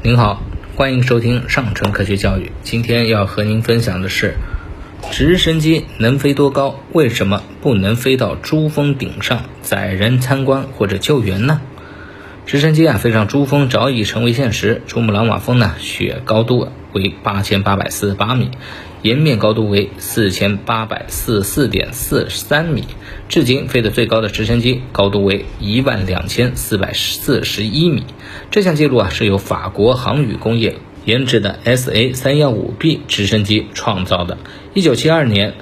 您好，欢迎收听上城科学教育。今天要和您分享的是，直升机能飞多高？为什么不能飞到珠峰顶上载人参观或者救援呢？直升机啊飞上珠峰早已成为现实。珠穆朗玛峰呢，雪高度为八千八百四十八米，岩面高度为四千八百四十四点四三米。至今飞得最高的直升机高度为一万两千四百四十一米。这项记录啊是由法国航宇工业研制的 SA 三幺五 B 直升机创造的。一九七二年。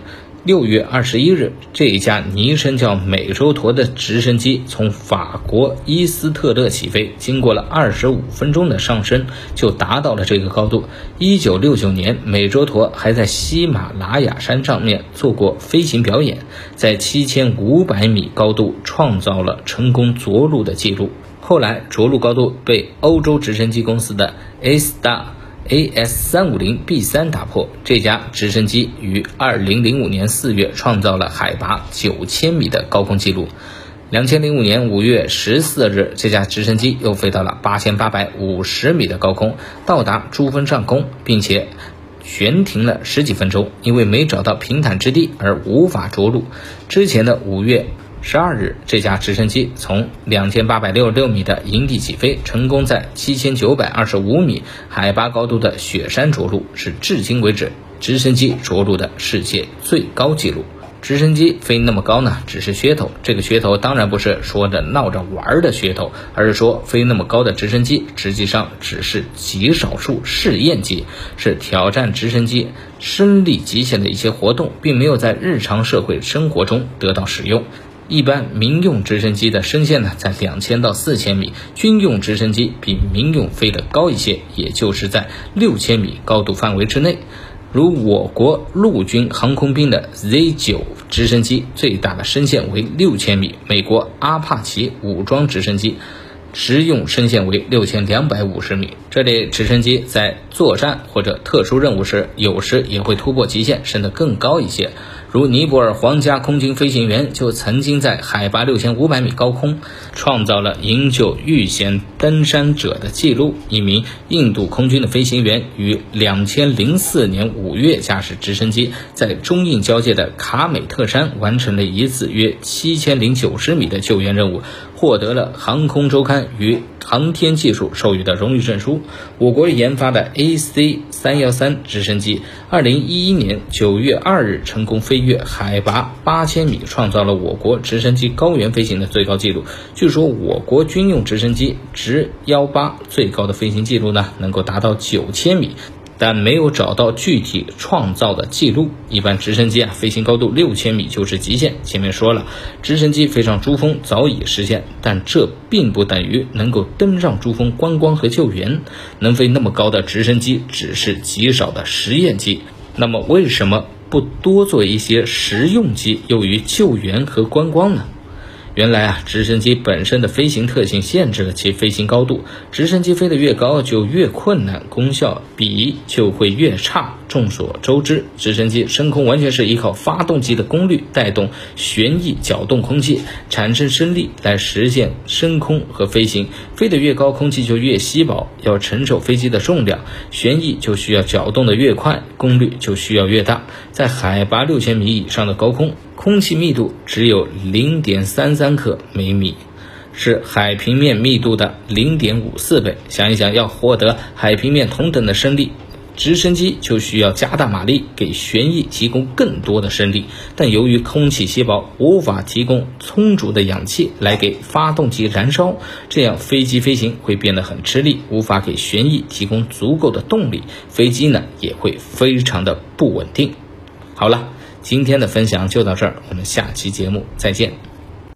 六月二十一日，这一架昵称叫“美洲驼”的直升机从法国伊斯特勒起飞，经过了二十五分钟的上升，就达到了这个高度。一九六九年，美洲驼还在喜马拉雅山上面做过飞行表演，在七千五百米高度创造了成功着陆的记录。后来，着陆高度被欧洲直升机公司的 A Star。AS 三五零 B 三打破这架直升机于二零零五年四月创造了海拔九千米的高空纪录。两千零五年五月十四日，这架直升机又飞到了八千八百五十米的高空，到达珠峰上空，并且悬停了十几分钟，因为没找到平坦之地而无法着陆。之前的五月。十二日，这架直升机从两千八百六十六米的营地起飞，成功在七千九百二十五米海拔高度的雪山着陆，是至今为止直升机着陆的世界最高纪录。直升机飞那么高呢，只是噱头。这个噱头当然不是说的闹着玩的噱头，而是说飞那么高的直升机实际上只是极少数试验机，是挑战直升机升力极限的一些活动，并没有在日常社会生活中得到使用。一般民用直升机的升限呢在两千到四千米，军用直升机比民用飞得高一些，也就是在六千米高度范围之内。如我国陆军航空兵的 Z 九直升机最大的升限为六千米，美国阿帕奇武装直升机实用升限为六千两百五十米。这类直升机在作战或者特殊任务时，有时也会突破极限，升得更高一些。如尼泊尔皇家空军飞行员就曾经在海拔六千五百米高空创造了营救遇险登山者的记录。一名印度空军的飞行员于两千零四年五月驾驶直升机在中印交界的卡美特山完成了一次约七千零九十米的救援任务，获得了航空周刊与航天技术授予的荣誉证书。我国研发的 AC 三幺三直升机，二零一一年九月二日成功飞。越海拔八千米，创造了我国直升机高原飞行的最高纪录。据说我国军用直升机直幺八最高的飞行记录呢，能够达到九千米，但没有找到具体创造的记录。一般直升机啊，飞行高度六千米就是极限。前面说了，直升机飞上珠峰早已实现，但这并不等于能够登上珠峰观光和救援。能飞那么高的直升机只是极少的实验机。那么为什么？不多做一些实用机，用于救援和观光呢？原来啊，直升机本身的飞行特性限制了其飞行高度。直升机飞得越高，就越困难，功效比就会越差。众所周知，直升机升空完全是依靠发动机的功率带动旋翼搅动空气，产生升力来实现升空和飞行。飞得越高，空气就越稀薄，要承受飞机的重量，旋翼就需要搅动的越快，功率就需要越大。在海拔六千米以上的高空。空气密度只有零点三三克每米，是海平面密度的零点五四倍。想一想，要获得海平面同等的升力，直升机就需要加大马力，给旋翼提供更多的升力。但由于空气稀薄，无法提供充足的氧气来给发动机燃烧，这样飞机飞行会变得很吃力，无法给旋翼提供足够的动力，飞机呢也会非常的不稳定。好了。今天的分享就到这儿，我们下期节目再见。